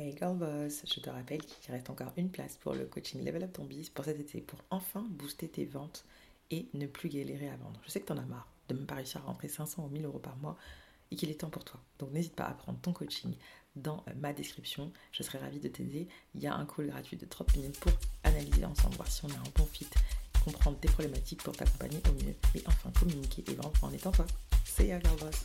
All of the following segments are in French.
Hey Girl Boss, je te rappelle qu'il reste encore une place pour le coaching Level Up ton Biz pour cet été pour enfin booster tes ventes et ne plus galérer à vendre. Je sais que tu en as marre de même pas réussir à rentrer 500 ou 1000 euros par mois et qu'il est temps pour toi. Donc n'hésite pas à prendre ton coaching dans euh, ma description. Je serai ravie de t'aider. Il y a un call gratuit de 30 minutes pour analyser ensemble, voir si on a un bon fit, comprendre tes problématiques pour t'accompagner au mieux et enfin communiquer et vendre en étant toi. C'est Girl Boss.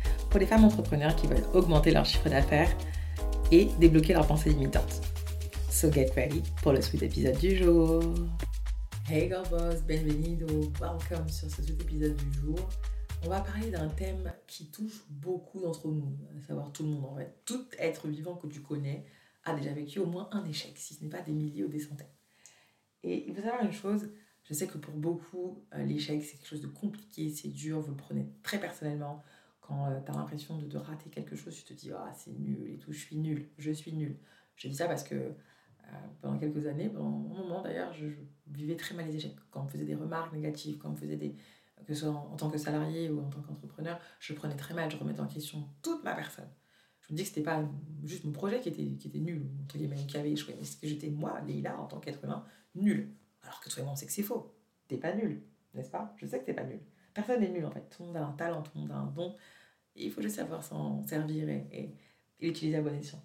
pour les femmes entrepreneurs qui veulent augmenter leur chiffre d'affaires et débloquer leurs pensées limitantes. So get ready pour le sweet épisode du jour. Hey girl boss, bienvenido, welcome sur ce sweet épisode du jour. On va parler d'un thème qui touche beaucoup d'entre nous, à savoir tout le monde en fait. Tout être vivant que tu connais a déjà vécu au moins un échec, si ce n'est pas des milliers ou des centaines. Et il faut savoir une chose, je sais que pour beaucoup, euh, l'échec c'est quelque chose de compliqué, c'est dur, vous le prenez très personnellement quand euh, tu as l'impression de, de, rater quelque chose, tu te dis ah c'est nul et tout, je suis nul, je suis nul. Je dis ça parce que euh, pendant quelques années, pendant un moment d'ailleurs, je, vivais très mal les échecs. Quand on faisait des remarques négatives, quand on faisait des que ce soit en, tant que salarié ou en tant qu'entrepreneur, je prenais très mal, je remettais en question toute ma personne. Je me dis que c'était pas juste mon projet qui était, qui était nul, entre guillemets, qui avait échoué, mais que j'étais moi, Leïla, en tant qu'être humain, nul. Alors que toi et moi, on sait que c'est faux. T'es pas nul, n'est-ce pas? Je sais que t'es pas nul. Personne n'est nul en fait. Tout le monde a un talent, tout le monde a un don. Il faut juste savoir s'en servir et, et, l'utiliser à bon escient.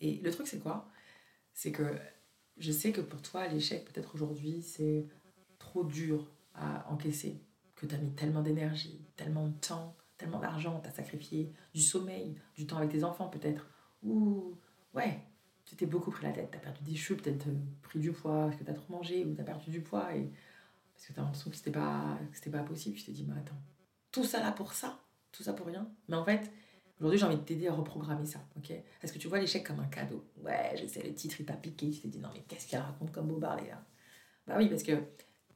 Et le truc, c'est quoi? C'est que je sais que pour toi, l'échec, peut-être aujourd'hui, c'est trop dur à encaisser, que tu as mis tellement d'énergie, tellement de temps, tellement d'argent, tu as sacrifié du sommeil, du temps avec tes enfants peut-être, ou ouais, tu t'es beaucoup pris la tête, tu as perdu des cheveux, peut-être pris du poids parce que tu as trop mangé, ou tu as perdu du poids, et parce que tu as l'impression que c'était pas, pas possible, je te dis, mais attends, tout ça là pour ça? Tout ça pour rien? Mais en fait, aujourd'hui, j'ai envie de t'aider à reprogrammer ça, ok? Est-ce que tu vois l'échec comme un cadeau. Ouais, je sais, le titre, il t'a piqué, tu t'es dit, non, mais qu'est-ce qu'elle raconte comme beau là? Bah oui, parce que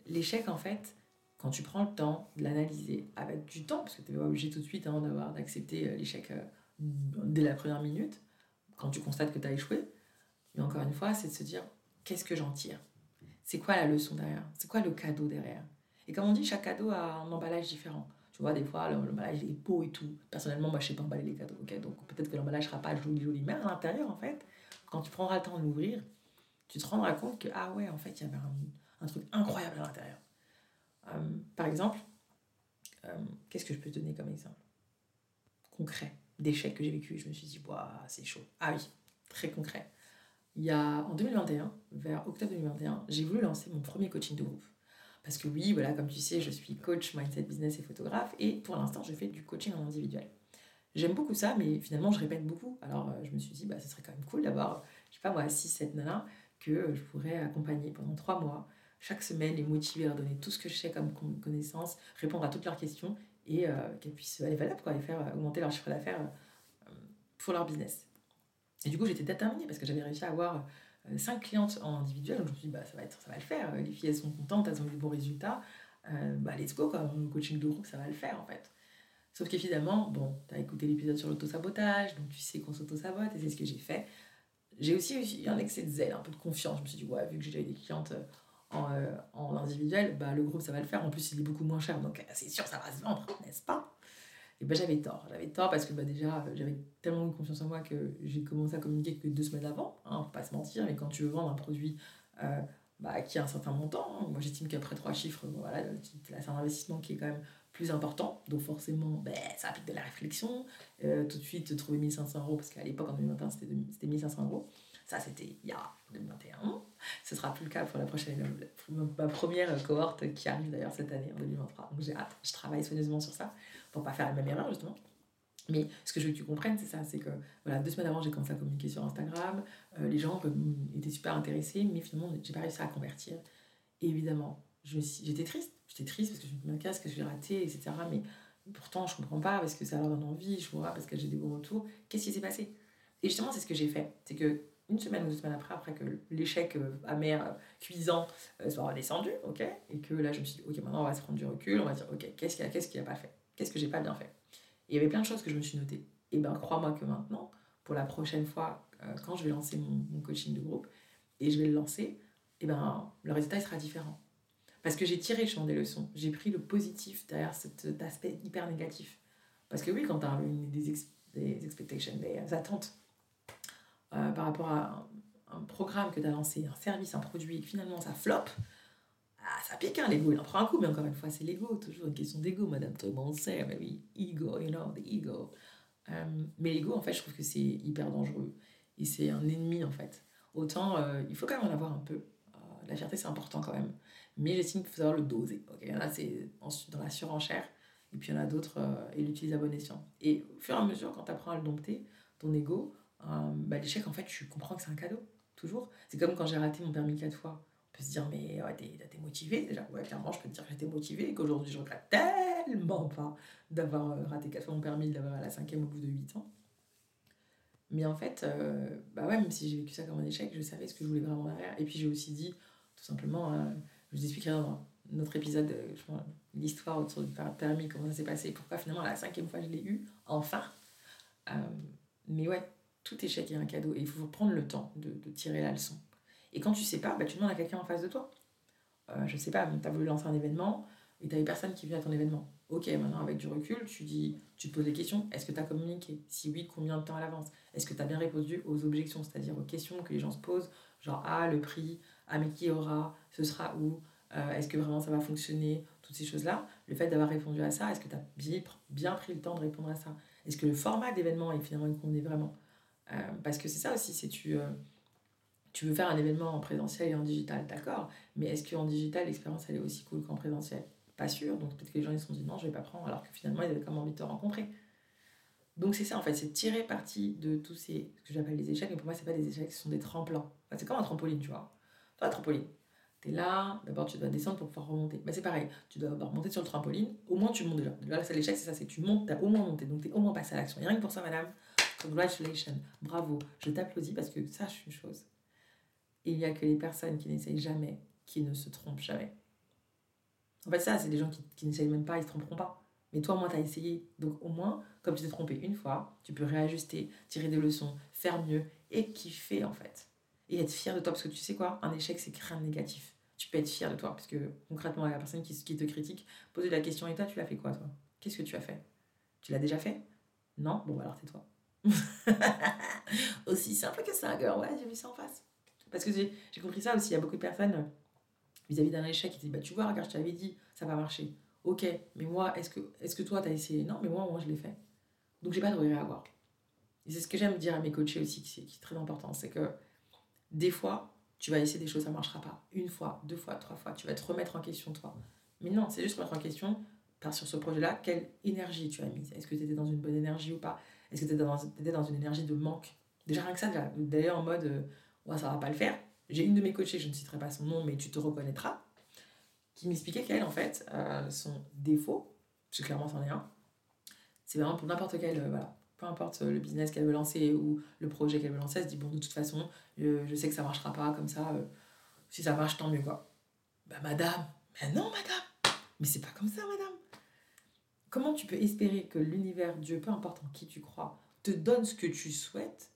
l'échec, en fait, quand tu prends le temps de l'analyser avec du temps, parce que tu n'es pas obligé tout de suite hein, d'avoir d'accepter euh, l'échec euh, dès la première minute, quand tu constates que tu as échoué, mais encore une fois, c'est de se dire, qu'est-ce que j'en tire? C'est quoi la leçon derrière? C'est quoi le cadeau derrière? Et comme on dit, chaque cadeau a un emballage différent. Tu vois, des fois, l'emballage est beau et tout. Personnellement, moi, je sais pas emballer les cadeaux. ok? Donc, peut-être que l'emballage sera pas joli, joli. Mais à l'intérieur, en fait, quand tu prendras le temps de l'ouvrir, tu te rendras compte que, ah ouais, en fait, il y avait un, truc incroyable à l'intérieur. Euh, par exemple, euh, qu'est-ce que je peux te donner comme exemple? Concret, d'échecs que j'ai vécu. Je me suis dit, waouh, c'est chaud. Ah oui, très concret. Il y a, en 2021, vers octobre 2021, j'ai voulu lancer mon premier coaching de groupe. Parce que oui, voilà, comme tu sais, je suis coach, mindset business et photographe. Et pour l'instant, je fais du coaching en individuel. J'aime beaucoup ça, mais finalement, je répète beaucoup. Alors, euh, je me suis dit, bah, ce serait quand même cool d'avoir, je sais pas moi, 6-7 nanas que je pourrais accompagner pendant 3 mois, chaque semaine, les motiver, leur donner tout ce que je sais comme connaissance, répondre à toutes leurs questions et euh, qu'elles puissent aller valable, quoi, et faire euh, augmenter leur chiffre d'affaires pour leur business. Et du coup, j'étais déterminée parce que j'avais réussi à avoir euh, cinq clientes en individuel. Donc je me suis dit, bah, ça, va être, ça va le faire. Les filles, elles sont contentes, elles ont eu de bons résultats. Euh, bah, let's go, quoi. Coaching de groupe, ça va le faire, en fait. Sauf qu'évidemment, bon, tu as écouté l'épisode sur l'auto-sabotage, donc tu sais qu'on s'auto-sabote, et c'est ce que j'ai fait. J'ai aussi eu un excès de zèle, un peu de confiance. Je me suis dit, ouais, vu que j'ai eu des clientes euh, en, en, individuel, bah, le groupe, ça va le faire. En plus, il est beaucoup moins cher, donc c'est sûr, ça va se vendre, n'est-ce pas? Et ben j'avais tort. J'avais tort parce que bah, déjà, j'avais tellement de confiance en moi que j'ai commencé à communiquer que deux semaines avant, hein, faut pas se mentir, mais quand tu veux vendre un produit euh, bah, qui a un certain montant, hein, moi j'estime qu'après trois chiffres, voilà, c'est un investissement qui est quand même plus important, donc forcément, ben, ça applique de la réflexion, euh, tout de suite trouver 1500 euros, parce qu'à l'époque en 2021 c'était 1500 euros, ça c'était il y a 2021, ce sera plus le cas pour la prochaine, ma première cohorte qui arrive d'ailleurs cette année en 2023, donc j'ai hâte, je travaille soigneusement sur ça pour pas faire la même erreur justement. Mais ce que je veux que tu comprennes, c'est ça, c'est que voilà, deux semaines avant, j'ai commencé à communiquer sur Instagram, euh, les gens étaient super intéressés, mais finalement, j'ai pas réussi à convertir. Et évidemment, j'étais triste, j'étais triste parce que je me qu'est-ce que j'ai raté, etc. Mais pourtant, je comprends pas parce que ça leur donne envie, je vois, parce que j'ai des bons retours. Qu'est-ce qui s'est passé? Et justement, c'est ce que j'ai fait. C'est que une semaine ou deux semaines après, après que l'échec euh, amer, euh, cuisant, soit redescendu, ok Et que là, je me suis dit, ok, maintenant on va se prendre du recul, on va dire, ok, qu'est-ce qu'il a, qu'est-ce qu'il a pas fait? Qu'est-ce que j'ai pas bien fait? Il y avait plein de choses que je me suis notées. Et ben, crois-moi que maintenant, pour la prochaine fois, quand je vais lancer mon, coaching de groupe, et je vais le lancer, et ben, le résultat sera différent. Parce que j'ai tiré justement des leçons, j'ai pris le positif derrière cet aspect hyper négatif. Parce que oui, quand tu as des, expectations, des attentes, euh, par rapport à un, programme que tu as lancé, un service, un produit, et que finalement ça flop, ah, ça pique, hein, l'ego, il en prend un coup, mais encore une fois, c'est l'ego, toujours une question d'ego, madame, tout le monde sait, mais oui, ego, you know, the ego. Euh, mais l'ego, en fait, je trouve que c'est hyper dangereux, et c'est un ennemi, en fait. Autant, euh, il faut quand même en avoir un peu. la fierté, c'est important quand même, mais j'estime qu'il faut savoir le doser. ok là, c'est dans la surenchère, et puis il y en a d'autres, et l'utilise à bon escient. Et au fur et à mesure, quand tu apprends à le dompter, ton ego, euh, bah, l'échec, en fait, tu comprends que c'est un cadeau, toujours. C'est comme quand j'ai raté mon permis quatre fois. Se dire, mais ouais, t'es, motivé déjà. Ouais, clairement, je peux te dire que j'étais motivé et qu'aujourd'hui, je regrette tellement pas d'avoir euh, raté quatre fois mon permis, d'avoir à la cinquième au bout de huit ans. Mais en fait, euh, bah ouais, même si j'ai vécu ça comme un échec, je savais ce que je voulais vraiment derrière. Et puis j'ai aussi dit, tout simplement, je vous expliquerai dans notre épisode, l'histoire autour du permis, comment ça s'est passé, pourquoi finalement la cinquième fois je l'ai eu, enfin. mais ouais, tout échec est un cadeau et il faut prendre le temps de tirer la leçon. Et quand tu sais pas, bah, tu demandes à quelqu'un en face de toi. Euh, je sais pas, tu as voulu lancer un événement et tu personne qui vient à ton événement. Ok, maintenant avec du recul, tu dis, tu te poses des questions. Est-ce que tu as communiqué? Si oui, combien de temps à l'avance? Est-ce que tu as bien répondu aux objections, c'est-à-dire aux questions que les gens se posent Genre, ah, le prix, ah, mais qui aura? Ce sera où? Euh, Est-ce que vraiment ça va fonctionner? Toutes ces choses-là. Le fait d'avoir répondu à ça, est-ce que tu as bien, pris le temps de répondre à ça? Est-ce que le format d'événement est finalement il convenait vraiment? Euh, parce que c'est ça aussi, c'est tu, euh, tu veux faire un événement en présentiel et en digital, d'accord, mais est-ce qu'en digital, l'expérience, elle est aussi cool qu'en présentiel? Pas sûr, donc peut-être que les gens ils se sont dit non, je vais pas prendre, alors que finalement, ils avaient comme envie de te rencontrer. Donc c'est ça en fait, c'est tirer parti de tous ces, ce que j'appelle les échecs, mais pour moi, c'est pas des échecs, ce sont des tremplins. c'est comme un trampoline, tu vois. Toi, un trampoline, tu es là, d'abord tu dois descendre pour pouvoir remonter. Bah, c'est pareil, tu dois remonter sur le trampoline, au moins tu montes déjà. Là, c'est l'échec, c'est ça, c'est que tu montes, tu as au moins monté, donc tu es au moins passé à l'action. Et rien que pour ça, madame, Congratulations, bravo, je t'applaudis parce que sache une chose. Il n'y a que les personnes qui n'essayent jamais, qui ne se trompent jamais. En fait, ça, c'est des gens qui, qui n'essayent même pas, ils ne se tromperont pas. Mais toi, au moins, tu as essayé. Donc, au moins, comme tu t'es trompé une fois, tu peux réajuster, tirer des leçons, faire mieux et kiffer, en fait. Et être fier de toi. Parce que tu sais quoi? Un échec, c'est rien de négatif. Tu peux être fier de toi. Parce que, concrètement, la personne qui, qui te critique, pose la question Et toi, tu l'as fait quoi, toi? Qu'est-ce que tu as fait? Tu l'as déjà fait? Non? Bon, alors tais-toi. aussi simple que ça. Ouais, j'ai vu ça en face. Parce que j'ai compris ça aussi. Il y a beaucoup de personnes vis-à-vis d'un échec qui disent Bah, tu vois, regarde, je t'avais dit, ça va marcher. Ok, mais moi, est-ce que, est que toi, t'as essayé? Non, mais moi, moi, je l'ai fait. Donc, j'ai pas de regret à avoir. Et c'est ce que j'aime dire à mes coachés aussi, qui, est très important c'est que des fois, tu vas essayer des choses, ça marchera pas. Une fois, deux fois, trois fois, tu vas te remettre en question, toi. Mais non, c'est juste remettre en question, par sur ce projet-là, quelle énergie tu as mise. Est-ce que tu étais dans une bonne énergie ou pas? Est-ce que tu étais, étais dans, une énergie de manque? Déjà rien que ça, d'ailleurs en mode, euh, ouais, ça va pas le faire. J'ai une de mes coachées, je ne citerai pas son nom, mais tu te reconnaîtras, qui m'expliquait qu'elle, en fait, euh, son défaut, parce que clairement c'en est un, c'est vraiment pour n'importe quel, euh, voilà, peu importe le business qu'elle veut lancer ou le projet qu'elle veut lancer, elle se dit, bon, de toute façon, je, sais que ça marchera pas, comme ça, si ça marche, tant mieux, quoi. Bah, madame, mais non, madame, mais c'est pas comme ça, madame. Comment tu peux espérer que l'univers, Dieu, peu importe en qui tu crois, te donne ce que tu souhaites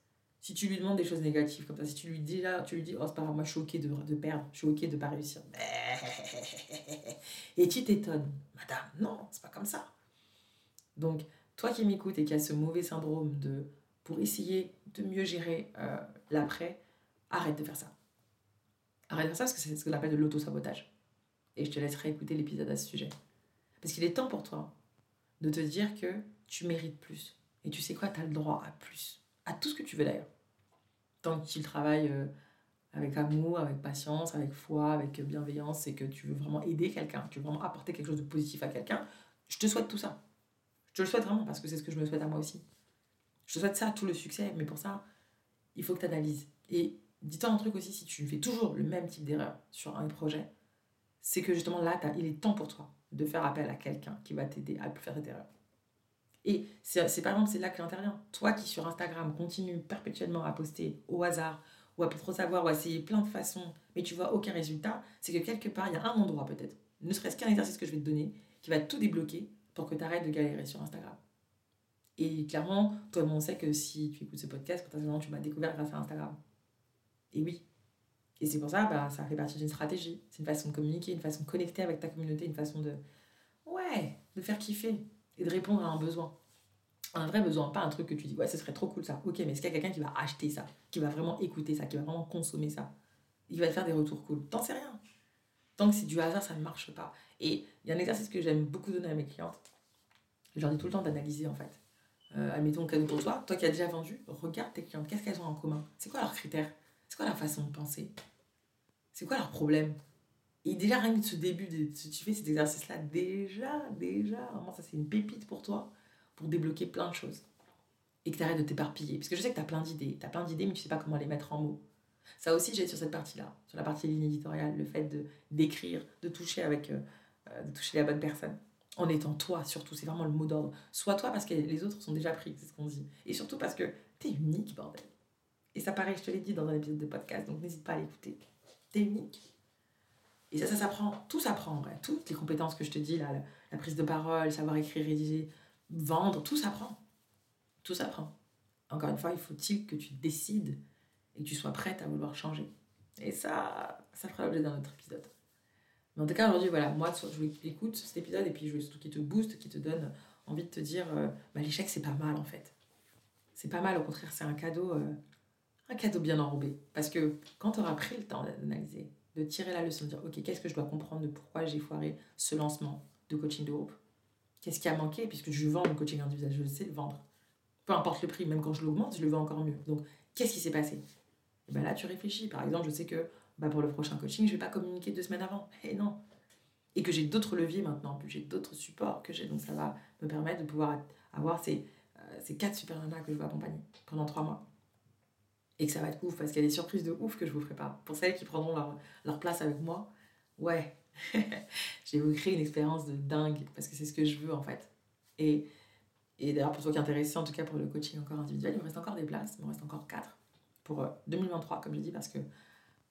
si tu lui demandes des choses négatives comme ça Si tu lui dis là, tu lui dis, oh c'est pas grave, moi je suis ok de, de perdre, je suis ok de pas réussir. Et tu t'étonnes, madame, non, c'est pas comme ça. Donc, toi qui m'écoutes et qui as ce mauvais syndrome de pour essayer de mieux gérer euh, l'après, arrête de faire ça. Arrête de faire ça parce que c'est ce qu'on appelle de l'auto-sabotage. Et je te laisserai écouter l'épisode à ce sujet. Parce qu'il est temps pour toi de te dire que tu mérites plus. Et tu sais quoi, tu as le droit à plus. À tout ce que tu veux d'ailleurs. Tant que tu travailles euh, avec amour, avec patience, avec foi, avec bienveillance, et que tu veux vraiment aider quelqu'un, tu veux vraiment apporter quelque chose de positif à quelqu'un, je te souhaite tout ça. Je te le souhaite vraiment parce que c'est ce que je me souhaite à moi aussi. Je te souhaite ça, tout le succès, mais pour ça, il faut que tu analyses. Et dis-toi un truc aussi, si tu fais toujours le même type d'erreur sur un projet, c'est que justement là, il est temps pour toi de faire appel à quelqu'un qui va t'aider à plus faire cette erreur. Et c'est par exemple, c'est là que j'interviens. Toi qui sur Instagram continue perpétuellement à poster au hasard ou à trop savoir, ou à essayer plein de façons, mais tu vois aucun résultat, c'est que quelque part, il y a un endroit peut-être, ne serait-ce qu'un exercice que je vais te donner, qui va tout débloquer pour que tu arrêtes de galérer sur Instagram. Et clairement, toi on sait que si tu écoutes ce podcast, potentiellement, tu m'as découvert grâce à Instagram. Et oui. Et c'est pour ça, bah, ça fait partie d'une stratégie. C'est une façon de communiquer, une façon de connecter avec ta communauté, une façon de, ouais, de faire kiffer et de répondre à un besoin. Un vrai besoin, pas un truc que tu dis, ouais, ce serait trop cool ça. Ok, mais est-ce qu'il y a quelqu'un qui va acheter ça, qui va vraiment écouter ça, qui va vraiment consommer ça? Il va te faire des retours cool. T'en sais rien. Tant que c'est du hasard, ça ne marche pas. Et il y a un exercice que j'aime beaucoup donner à mes clientes. Je leur dis tout le temps d'analyser en fait. Euh, admettons cadeau pour toi, toi qui as déjà vendu, regarde tes clientes, qu'est-ce qu'elles ont en commun? C'est quoi leurs critères? C'est quoi leur façon de penser? C'est quoi leur problème? Et déjà, rien que ce début, de, tu fais cet exercice-là, déjà, déjà, vraiment, ça c'est une pépite pour toi, pour débloquer plein de choses. Et que tu arrêtes de t'éparpiller. Parce que je sais que tu as plein d'idées, tu plein d'idées, mais tu sais pas comment les mettre en mots. Ça aussi, j'ai sur cette partie-là, sur la partie ligne éditoriale, le fait de d'écrire, de toucher avec, euh, euh, de toucher la bonne personne en étant toi surtout, c'est vraiment le mot d'ordre. Sois toi parce que les autres sont déjà pris, c'est ce qu'on dit. Et surtout parce que t'es unique, bordel. Et ça paraît, je te l'ai dit dans un épisode de podcast, donc n'hésite pas à l'écouter. T'es unique. Et ça, ça s'apprend, tout s'apprend en vrai. Toutes les compétences que je te dis, là, la, prise de parole, savoir écrire, rédiger, vendre, tout s'apprend. Tout s'apprend. Encore une fois, il faut-il que tu décides et que tu sois prête à vouloir changer. Et ça, ça fera l'objet d'un autre épisode. Mais en tout cas, aujourd'hui, voilà, moi, je écoute cet épisode et puis je veux surtout qui te booste, qui te donne envie de te dire euh, bah, l'échec, c'est pas mal en fait. C'est pas mal, au contraire, c'est un cadeau, euh, un cadeau bien enrobé. Parce que quand tu auras pris le temps d'analyser, de tirer la leçon, de dire ok, qu'est-ce que je dois comprendre de pourquoi j'ai foiré ce lancement de coaching de groupe? Qu'est-ce qui a manqué? Puisque je vends mon coaching individuel, je sais le vendre. Peu importe le prix, même quand je l'augmente, je le vends encore mieux. Donc, qu'est-ce qui s'est passé? Et ben Là, tu réfléchis. Par exemple, je sais que bah pour le prochain coaching, je vais pas communiquer deux semaines avant. Et non. Et que j'ai d'autres leviers maintenant, que j'ai d'autres supports que j'ai. Donc ça va me permettre de pouvoir avoir ces, euh, ces quatre super nanas que je vais accompagner pendant trois mois. Et que ça va être ouf, parce qu'il y a des surprises de ouf que je vous ferai pas. Pour celles qui prendront leur, leur place avec moi, ouais, je vais vous créer une expérience de dingue, parce que c'est ce que je veux en fait. Et, et d'ailleurs, pour toi qui est intéressé, en tout cas pour le coaching encore individuel, il me reste encore des places, il me reste encore quatre pour 2023, euh, comme je dis, parce que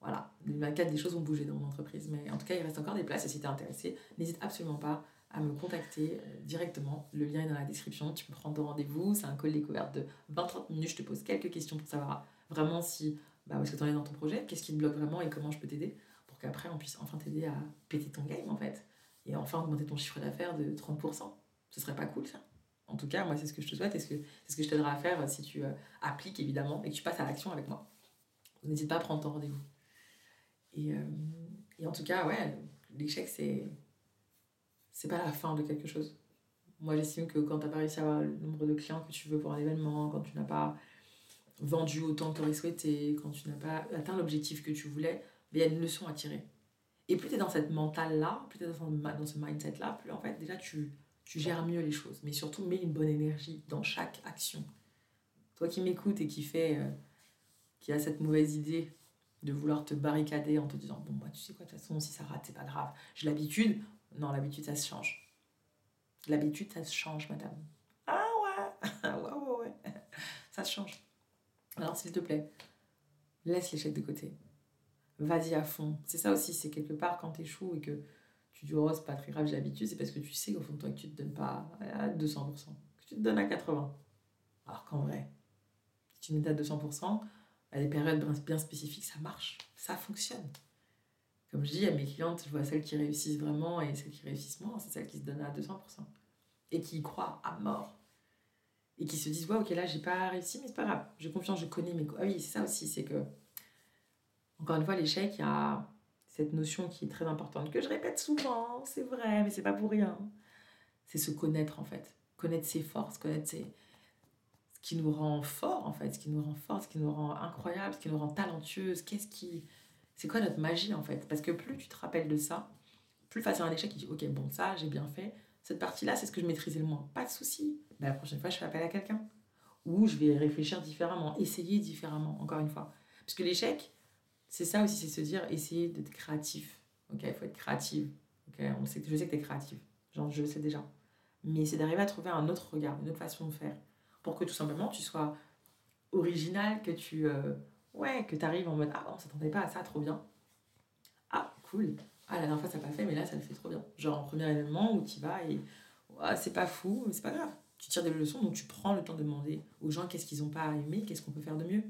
voilà, 2024, des choses vont bouger dans mon entreprise. Mais en tout cas, il reste encore des places. Et si tu es intéressé, n'hésite absolument pas à me contacter euh, directement. Le lien est dans la description. Tu peux prendre rendez-vous. C'est un call découverte de 20-30 minutes. Je te pose quelques questions pour savoir vraiment si, bah, où est-ce que tu en es dans ton projet, qu'est-ce qui te bloque vraiment et comment je peux t'aider pour qu'après, on puisse enfin t'aider à péter ton game, en fait. Et enfin augmenter ton chiffre d'affaires de 30%. Ce serait pas cool, ça En tout cas, moi, c'est ce que je te souhaite et c'est ce que je t'aiderai à faire si tu euh, appliques, évidemment, et que tu passes à l'action avec moi. N'hésite pas à prendre ton rendez-vous. Et, euh, et en tout cas, ouais, l'échec, c'est c'est pas la fin de quelque chose. Moi, j'estime que quand tu n'as pas réussi à avoir le nombre de clients que tu veux pour un événement, quand tu n'as pas vendu autant que tu aurais souhaité, quand tu n'as pas atteint l'objectif que tu voulais, il y a une leçon à tirer. Et plus tu es dans cette mentale-là, plus tu es dans ce mindset-là, plus en fait, déjà, tu, tu gères mieux les choses. Mais surtout, mets une bonne énergie dans chaque action. Toi qui m'écoutes et qui fait, euh, qui a cette mauvaise idée de vouloir te barricader en te disant bon moi tu sais quoi de toute façon si ça rate c'est pas grave. J'ai l'habitude. Non l'habitude ça se change. L'habitude ça se change madame. Ah ouais! Ouais ouais ouais. Ça se change alors s'il te plaît laisse l'échec de côté. Vas-y à fond. C'est ça aussi c'est quelque part quand échoues et que tu dis oh c'est pas très grave j'ai l'habitude c'est parce que tu sais au fond de toi que tu te donnes pas à 200% que tu te donnes à 80 alors qu'en vrai si tu mets à 200% à des périodes bien spécifiques, ça marche, ça fonctionne. Comme je dis à mes clientes, je vois celles qui réussissent vraiment et celles qui réussissent moins, c'est celles qui se donnent à 200% et qui y croient à mort et qui se disent ouais ok là j'ai pas réussi mais c'est pas grave, j'ai confiance, je connais mes ah oui c'est ça aussi c'est que encore une fois l'échec il y a cette notion qui est très importante que je répète souvent c'est vrai mais c'est pas pour rien. C'est se connaître en fait. Connaître ses forces connaître ses qui nous rend fort en fait, ce qui nous rend fort, ce qui nous rend incroyable, ce qui nous rend talentueuse, qu'est-ce qui... C'est quoi notre magie en fait? Parce que plus tu te rappelles de ça, plus face à un échec, tu dis ok bon ça j'ai bien fait, cette partie-là c'est ce que je maîtrisais le moins, pas de souci, ben, la prochaine fois je fais appel à quelqu'un. Ou je vais réfléchir différemment, essayer différemment, encore une fois. Parce que l'échec, c'est ça aussi, c'est se dire essayer d'être créatif. Ok, il faut être créative. On sait, je sais que tu es créative, genre je le sais déjà. Mais c'est d'arriver à trouver un autre regard, une autre façon de faire pour que tout simplement tu sois original, que tu, euh, Ouais, que tu arrives en mode Ah, on s'attendait pas à ça, trop bien. Ah, cool. Ah, la dernière fois, ça n'a pas fait, mais là, ça le fait trop bien. Genre, en premier événement où tu vas et c'est pas fou, mais c'est pas grave. Tu tires des leçons, donc tu prends le temps de demander aux gens qu'est-ce qu'ils n'ont pas aimé, qu'est-ce qu'on peut faire de mieux.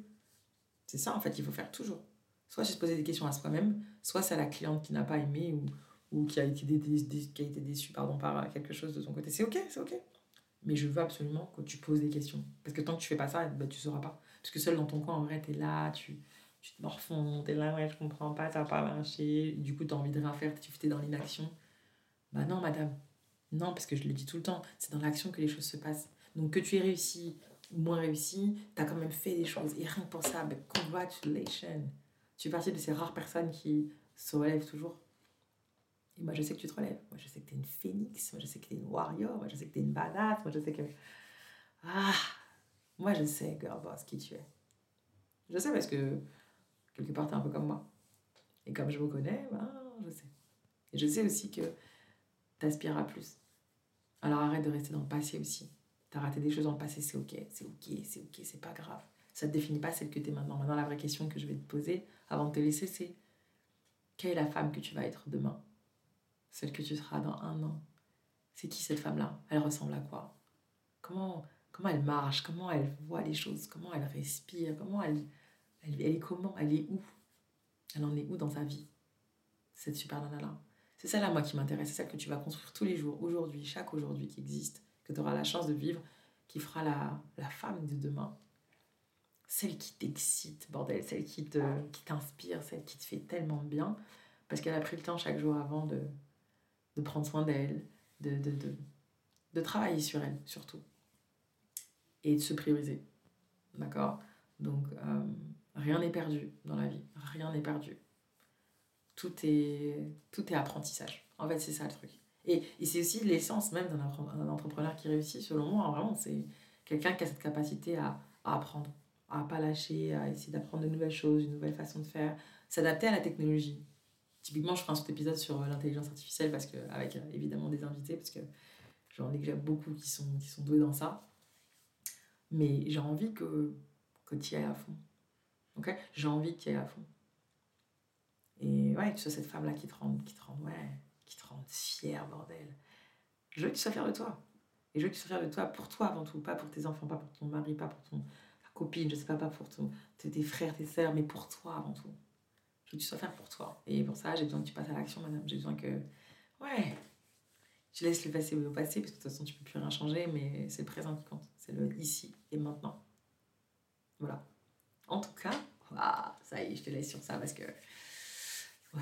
C'est ça, en fait, il faut faire toujours. Soit se poser des questions à soi-même, soit c'est à la cliente qui n'a pas aimé ou, ou qui, a été été déçue pardon, par quelque chose de ton côté. C'est ok, c'est ok. Mais je veux absolument que tu poses des questions. Parce que tant que tu fais pas ça, bah, tu sauras pas. Parce que seul dans ton coin, en vrai, tu es là, tu, tu te morfonds, tu es là, ouais, je comprends pas, va pas marché. Du coup, tu as envie de rien faire, tu es dans l'inaction. Bah non, madame. Non, parce que je le dis tout le temps, c'est dans l'action que les choses se passent. Donc que tu aies réussi ou moins réussi, tu as quand même fait des choses. Et rien que pour ça, bah, congratulations. Tu fais partie de ces rares personnes qui se relèvent toujours. Et moi, je sais que tu te relèves. Moi, je sais que tu es une phénix. Moi, je sais que tu es une warrior. Moi, je sais que tu es une badass. Moi, je sais que. Ah Moi, je sais, girl boss, qui tu es. Je sais parce que quelque part, tu es un peu comme moi. Et comme je vous connais, ben, je sais. Et je sais aussi que tu aspires à plus. Alors arrête de rester dans le passé aussi. Tu as raté des choses dans le passé, c'est ok, c'est ok, c'est ok, c'est pas grave. Ça te définit pas celle que tu es maintenant. Maintenant, la vraie question que je vais te poser avant de te laisser, c'est quelle est la femme que tu vas être demain? Celle que tu seras dans un an. C'est qui cette femme-là? Elle ressemble à quoi? Comment, comment elle marche? Comment elle voit les choses? Comment elle respire? Comment elle, elle, est comment? Elle est où? Elle en est où dans sa vie Cette super nana-là. C'est celle-là, moi, qui m'intéresse. C'est celle que tu vas construire tous les jours, aujourd'hui, chaque aujourd'hui qui existe, que tu auras la chance de vivre, qui fera la, femme de demain. Celle qui t'excite, bordel, celle qui t'inspire, celle qui te fait tellement bien, parce qu'elle a pris le temps chaque jour avant de, prendre soin d'elle, de, de, de, de travailler sur elle, surtout. Et de se prioriser. D'accord? Donc, euh, rien n'est perdu dans la vie. Rien n'est perdu tout est, tout est apprentissage. En fait, c'est ça le truc. Et, et c'est aussi l'essence même d'un entrepreneur qui réussit, selon moi. Hein, vraiment, c'est quelqu'un qui a cette capacité à, apprendre, à pas lâcher, à essayer d'apprendre de nouvelles choses, une nouvelle façon de faire, s'adapter à la technologie. Typiquement, je ferai un autre épisode sur euh, l'intelligence artificielle parce que, avec euh, évidemment des invités, parce que j'en ai déjà beaucoup qui sont, qui sont doués dans ça. Mais j'ai envie que, que tu y ailles à fond. J'ai envie tu y ailles à fond. Et ouais, que tu sois cette femme-là qui te rend, qui te rend, ouais, qui te rend fière, bordel. Je veux que tu sois fière de toi. Et je veux que tu sois fière de toi pour toi avant tout, pas pour tes enfants, pas pour ton mari, pas pour ton, ta copine, je sais pas, pas pour tes frères, tes sœurs, mais pour toi avant tout. Je veux que tu sois fière pour toi. Et pour ça, j'ai besoin que tu passes à l'action, madame. J'ai besoin que, ouais, tu laisses le passé au passé, parce que de toute façon, tu peux plus rien changer, mais c'est le présent qui compte. C'est le ici et maintenant. Voilà. En tout cas, ça y est, je te laisse sur ça parce que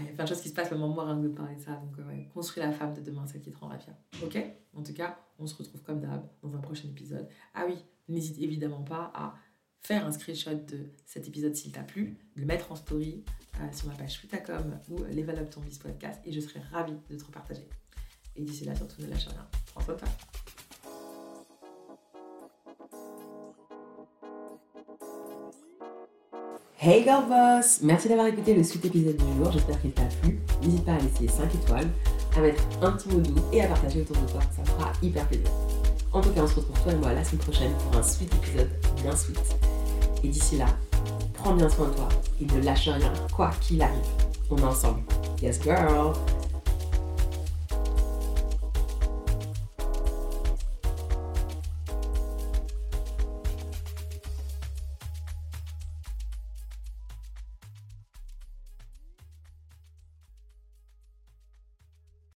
il y a plein de choses qui se passent, rien que de parler de ça. Donc, ouais, construis la femme de demain, celle qui te rendra fière. Ok? En tout cas, on se retrouve comme d'hab dans un prochain épisode. Ah oui, n'hésite évidemment pas à faire un screenshot de cet épisode s'il t'a plu, le mettre en story euh, sur ma page Futacom ou Level Up Ton Podcast et je serai ravie de te repartager. Et d'ici là, surtout ne lâche rien. Prends soin de toi. Hey Girl Boss Merci d'avoir écouté le suite épisode du jour, j'espère qu'il t'a plu. N'hésite pas à laisser 5 étoiles, à mettre un petit mot doux et à partager autour de toi, ça me fera hyper plaisir. En tout cas, on se retrouve toi et moi la semaine prochaine pour un suite épisode bien sweet. Et d'ici là, prends bien soin de toi et ne lâche rien, quoi qu'il arrive. On est ensemble. Yes girl